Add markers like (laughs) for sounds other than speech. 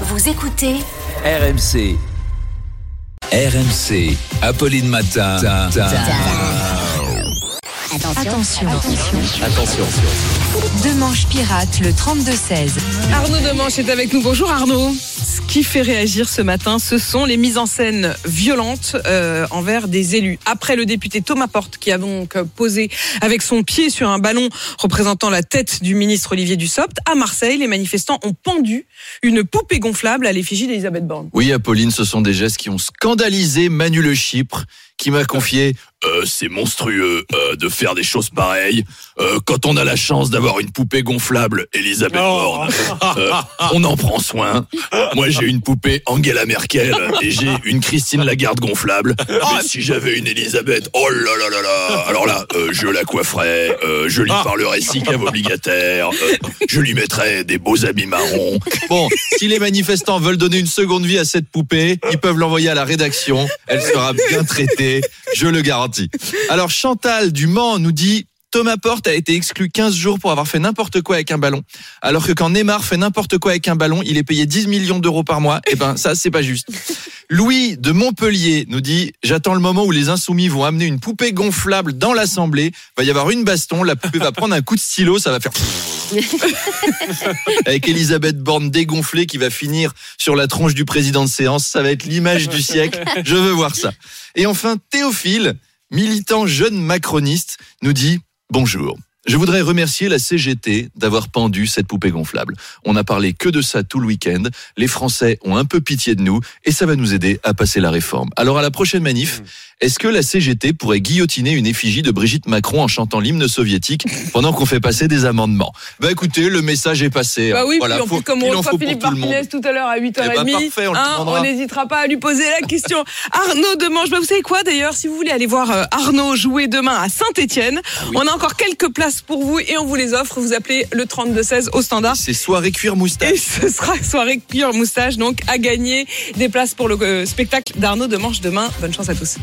Vous écoutez RMC. RMC. Apolline Matin. Attention. Attention. Demanche pirate le 32-16. Arnaud Demanche est avec nous. Bonjour Arnaud. Qui fait réagir ce matin, ce sont les mises en scène violentes euh, envers des élus. Après le député Thomas Porte, qui a donc posé avec son pied sur un ballon représentant la tête du ministre Olivier Dussopt, à Marseille, les manifestants ont pendu une poupée gonflable à l'effigie d'Elisabeth Borne. Oui, Apolline, ce sont des gestes qui ont scandalisé Manu Le Chypre, qui m'a confié Euh, C'est monstrueux euh, de faire des choses pareilles. Euh, quand on a la chance d'avoir une poupée gonflable, Elisabeth Borne, euh, on en prend soin. Moi, j'ai une poupée Angela Merkel et j'ai une Christine Lagarde gonflable. Mais si j'avais une Elisabeth, oh là là là là Alors là, euh, je la coifferais, euh, je lui parlerais si cave obligataire, euh, je lui mettrais des beaux habits marrons. Bon, si les manifestants veulent donner une seconde vie à cette poupée, ils peuvent l'envoyer à la rédaction. Elle sera bien traitée, je le garantis. Alors Chantal du Mans nous dit Thomas Porte a été exclu 15 jours pour avoir fait n'importe quoi avec un ballon. Alors que quand Neymar fait n'importe quoi avec un ballon, il est payé 10 millions d'euros par mois. Eh ben, ça, c'est pas juste. (laughs) Louis de Montpellier nous dit J'attends le moment où les insoumis vont amener une poupée gonflable dans l'Assemblée. Va y avoir une baston. La poupée va prendre un coup de stylo. Ça va faire. (laughs) Avec Elisabeth Borne dégonflée qui va finir sur la tronche du président de séance. Ça va être l'image du siècle. Je veux voir ça. Et enfin, Théophile, militant jeune macroniste, nous dit Bonjour. Je voudrais remercier la CGT d'avoir pendu cette poupée gonflable. On n'a parlé que de ça tout le week-end. Les Français ont un peu pitié de nous et ça va nous aider à passer la réforme. Alors à la prochaine manif, est-ce que la CGT pourrait guillotiner une effigie de Brigitte Macron en chantant l'hymne soviétique pendant qu'on fait passer des amendements? Bah écoutez, le message est passé. Bah oui, Voilà, puis en faut- plus, comme on reçoit Philippe. Martinez tout à l'heure à 8h30, Eh le hein, on n'hésitera pas à lui poser la question. (laughs) Arnaud Demange, bah vous savez quoi d'ailleurs, si vous voulez aller voir euh, Arnaud jouer demain à Saint-Etienne, Ah on a encore quelques places pour vous et on vous les offre. Vous appelez le 3216 au standard. C'est soirée cuir moustache. Et (laughs) ce sera soirée cuir moustache, donc à gagner des places pour le euh, spectacle d'Arnaud Demange demain. Bonne chance à tous.